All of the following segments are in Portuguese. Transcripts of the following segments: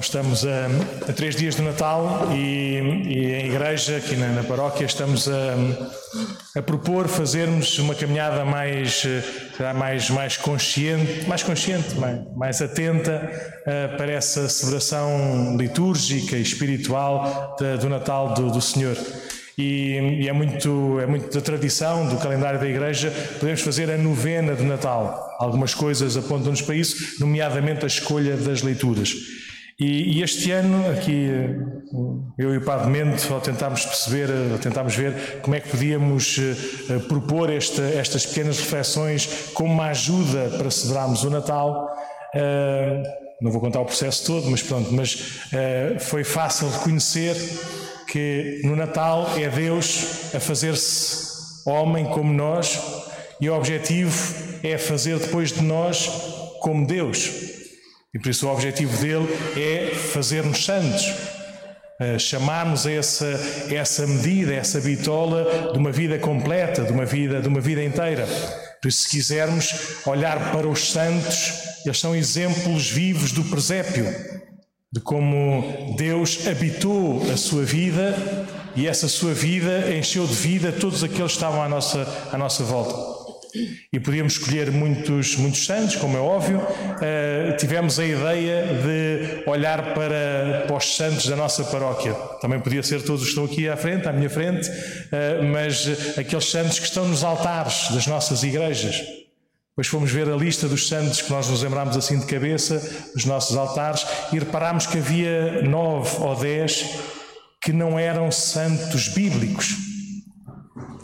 Estamos a, a, três dias do Natal e, e em igreja, aqui na, na paróquia, estamos a, a, propor fazermos uma caminhada mais, mais, mais consciente, mais consciente, mais, mais atenta uh, para essa celebração litúrgica e espiritual do Natal do, do Senhor. E, e, é, muito, é muito da tradição do calendário da Igreja, podemos fazer a novena de Natal. Algumas coisas apontam-nos para isso, nomeadamente a escolha das leituras. E, e, este ano, aqui, eu e o Padre Mente, ao tentarmos perceber, ao tentarmos ver como é que podíamos uh, propor esta, estas pequenas reflexões como uma ajuda para celebrarmos o Natal. Não vou contar o processo todo, mas pronto, mas foi fácil reconhecer que no Natal é Deus a fazer-se homem como nós e o objetivo é fazer depois de nós como Deus. E por isso o objetivo dele é fazer-nos santos, chamarmos a essa, essa medida, essa bitola de uma vida completa, de uma vida, de uma vida inteira. Por isso, se quisermos olhar para os santos, eles são exemplos vivos do presépio, de como Deus habitou a sua vida e essa sua vida encheu de vida todos aqueles que estavam à nossa, à nossa volta. E podíamos escolher muitos, muitos santos, como é óbvio. Uh, tivemos a ideia de olhar para, para os santos da nossa paróquia. Também podia ser todos os que estão aqui à frente, à minha frente, uh, mas aqueles santos que estão nos altares das nossas igrejas. Depois fomos ver a lista dos santos que nós nos lembramos assim de cabeça, dos nossos altares, e reparámos que havia nove ou dez que não eram santos bíblicos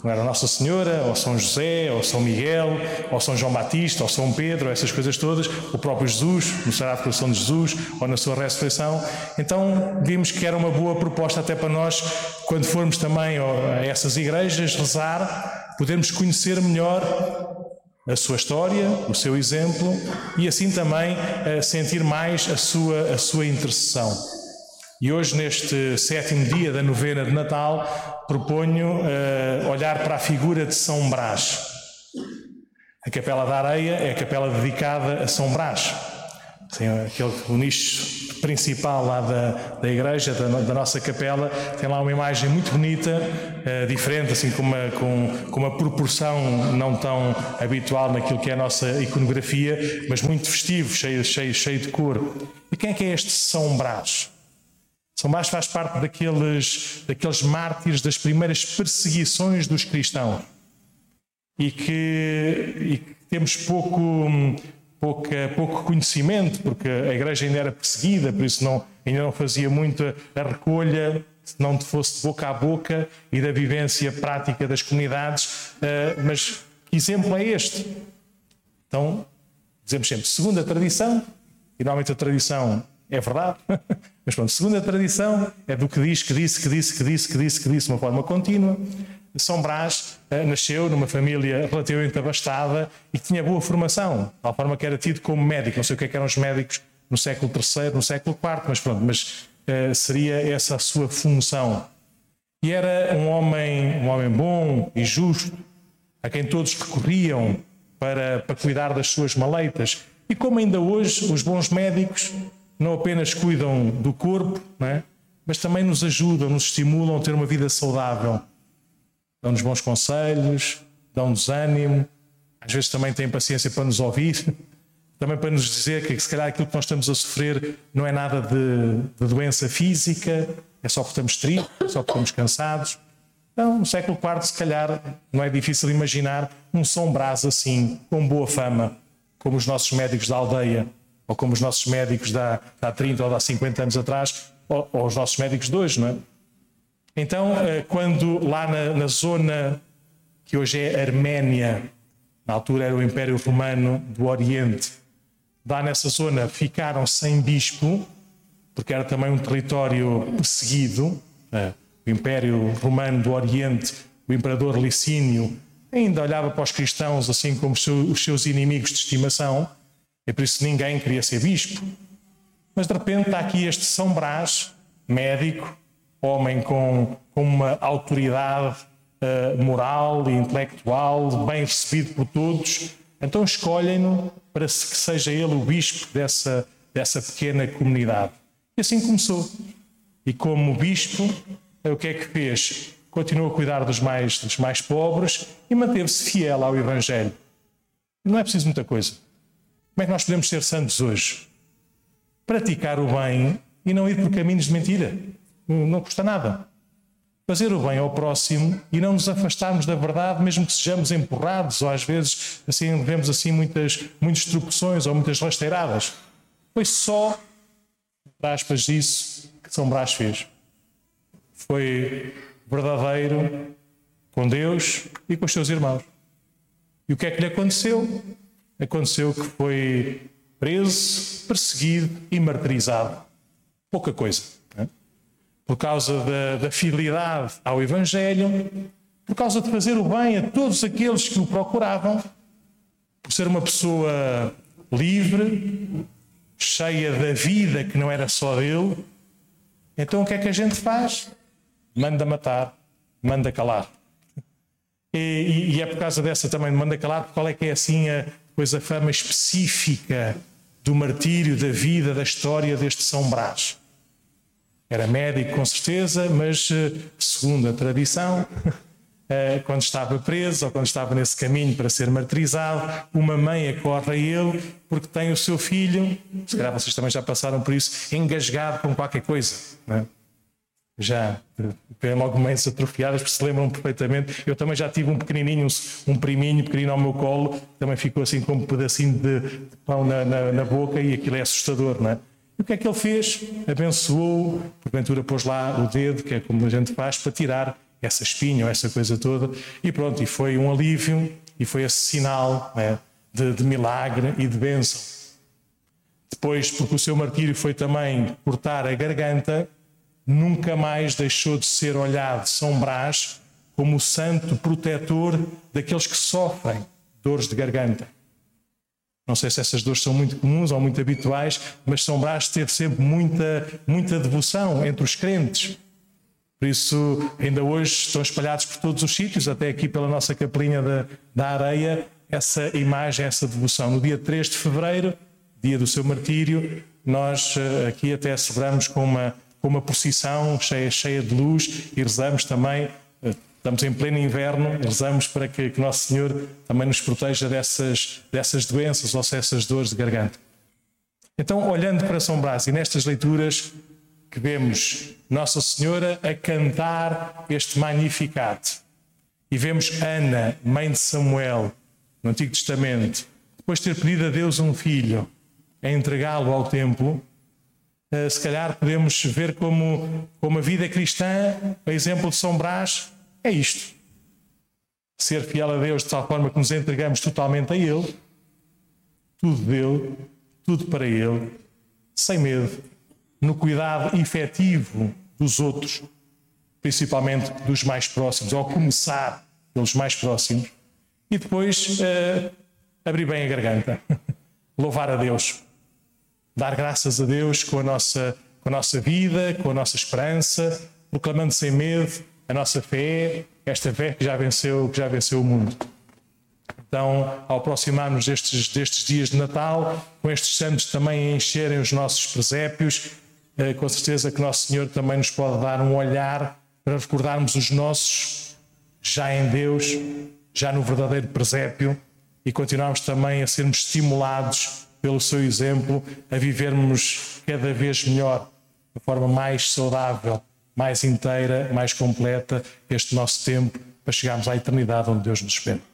não era Nossa Senhora, ou São José, ou São Miguel, ou São João Batista, ou São Pedro, essas coisas todas, o próprio Jesus, no Sagrado Coração de Jesus, ou na sua ressurreição. Então vimos que era uma boa proposta até para nós, quando formos também a essas igrejas rezar, podermos conhecer melhor a sua história, o seu exemplo e assim também eh, sentir mais a sua, a sua intercessão. E hoje, neste sétimo dia da novena de Natal, proponho uh, olhar para a figura de São Brás. A Capela da Areia é a capela dedicada a São Brás. Tem aquele, o nicho principal lá da, da igreja, da, da, nossa capela, tem lá uma imagem muito bonita, uh, diferente, assim, com uma, com, com uma proporção não tão habitual naquilo que é a nossa iconografia, mas muito festivo, cheio, cheio, cheio de cor. E quem é que é este São Brás? Brás faz parte daqueles, daqueles mártires das primeiras perseguições dos cristãos e que, e que temos pouco, pouco conhecimento, porque a igreja ainda era perseguida, por isso não, ainda não fazia muito a recolha, se não fosse de boca a boca e da vivência prática das comunidades. Uh, mas que exemplo é este? Então, dizemos sempre, segundo a tradição, e normalmente a tradição é verdade. Mas pronto, segundo a tradição, é do que diz, que disse, que disse, que disse, que disse, que disse, uma forma contínua. São Brás uh, nasceu numa família relativamente abastada e tinha boa formação, tal forma que era tido como médico. Não sei o que, é que eram os médicos no século III, no século IV, mas pronto, mas uh, seria essa a sua função. E era um homem, um homem bom e justo, a quem todos recorriam para, para cuidar das suas maleitas. E como ainda hoje os bons médicos não apenas cuidam do corpo, é? mas também nos ajudam, nos estimulam a ter uma vida saudável. Dão-nos bons conselhos, dão-nos ânimo, às vezes também têm paciência para nos ouvir, também para nos dizer que se calhar aquilo que nós estamos a sofrer não é nada de, de doença física, é só porque estamos tristes, é só porque estamos cansados. Então, no século IV, se calhar, não é difícil imaginar um São Brás assim, com boa fama, como os nossos médicos da aldeia ou como os nossos médicos de há, há 30 ou há 50 anos atrás, ou, ou, os nossos médicos de hoje, não é? Então, eh, quando lá na, na zona que hoje é Arménia, na altura era o Império Romano do Oriente, lá nessa zona ficaram sem bispo, porque era também um território perseguido. É? O Império Romano do Oriente, o imperador Licínio, ainda olhava para os cristãos assim como os seus inimigos de estimação. É por isso ninguém queria ser bispo. Mas de repente está aqui este São Brás, médico, homem com, com uma autoridade uh, moral e intelectual, bem recebido por todos. Então escolhem-no para que seja ele o bispo dessa, dessa pequena comunidade. E assim começou. E como bispo, o que é que fez? Continuou a cuidar dos mais, dos mais pobres e manteve-se fiel ao Evangelho. Não é preciso muita coisa. Como é que nós podemos ser santos hoje? Praticar o bem e não ir por caminhos de mentira. Não custa nada. Fazer o bem ao próximo e não nos afastarmos da verdade, mesmo que sejamos empurrados, ou às vezes assim vemos assim muitas, muitas tropeções ou muitas rasteiradas. Foi só, aspas, isso que São Brás fez. Foi verdadeiro com Deus e com os seus irmãos. E o que é que lhe aconteceu? Aconteceu que foi preso, perseguido e martirizado. Pouca coisa. Né? Por causa da, da fidelidade ao Evangelho, por causa de fazer o bem a todos aqueles que o procuravam, por ser uma pessoa livre, cheia da vida que não era só dele. Então o que é que a gente faz? Manda matar, manda calar. E, e, é por causa dessa também, manda calar, qual é que é assim a, pois a fama específica do martírio, da vida, da história deste São Brás. Era médico com certeza, mas eh, segundo a tradição, eh, quando estava preso ou quando estava nesse caminho para ser martirizado, uma mãe acorda a ele porque tem o seu filho, se calhar vocês também já passaram por isso, engasgado com qualquer coisa. Não é? Já tem logo mães atrofiadas, porque se lembram perfeitamente. Eu também já tive um pequenininho, um, priminho pequenino ao meu colo, também ficou assim com um pedacinho de, de pão na, na, na, boca e aquilo é assustador, não é? E o que é que ele fez? Abençoou, porventura pôs lá o dedo, que é como a gente faz, para tirar essa espinha ou essa coisa toda, e pronto, e foi um alívio, e foi esse sinal é? de, de milagre e de bênção. Depois, porque o seu martírio foi também cortar a garganta, nunca mais deixou de ser olhado São Brás como o santo protetor daqueles que sofrem dores de garganta. Não sei se essas dores são muito comuns ou muito habituais, mas São Brás teve sempre muita, muita devoção entre os crentes. Por isso, ainda hoje estão espalhados por todos os sítios, até aqui pela nossa capelinha da, da areia, essa imagem, essa devoção. No dia 3 de fevereiro, dia do seu martírio, nós eh, aqui até celebramos com uma com uma procissão cheia, cheia de luz e rezamos também. Eh, estamos em pleno inverno, rezamos para que, que Nosso Senhor também nos proteja dessas, dessas doenças ou dessas dores de garganta. Então, olhando para São Brás e nestas leituras que vemos Nossa Senhora a cantar este Magnificat e vemos Ana, mãe de Samuel, no Antigo Testamento, depois de ter pedido a Deus um filho, a entregá-lo ao templo, se calhar podemos ver como, como a vida cristã, a exemplo de São Brás, é isto. Ser fiel a Deus de tal forma que nos entregamos totalmente a Ele, tudo dele, tudo para Ele, sem medo, no cuidado efetivo dos outros, principalmente dos mais próximos, ao começar pelos mais próximos, e depois uh, abrir bem a garganta, louvar a Deus dar graças a Deus com a nossa, com a nossa vida, com a nossa esperança, proclamando sem medo a nossa fé, esta fé que já venceu, que já venceu o mundo. Então, ao aproximarmos destes, destes dias de Natal, com estes santos também a encherem os nossos presépios, eh, com certeza que Nosso Senhor também nos pode dar um olhar para recordarmos os nossos já em Deus, já no verdadeiro presépio, e continuarmos também a sermos estimulados pelo seu exemplo, a vivermos cada vez melhor, de forma mais saudável, mais inteira, mais completa, este nosso tempo, para chegarmos à eternidade onde Deus nos espera.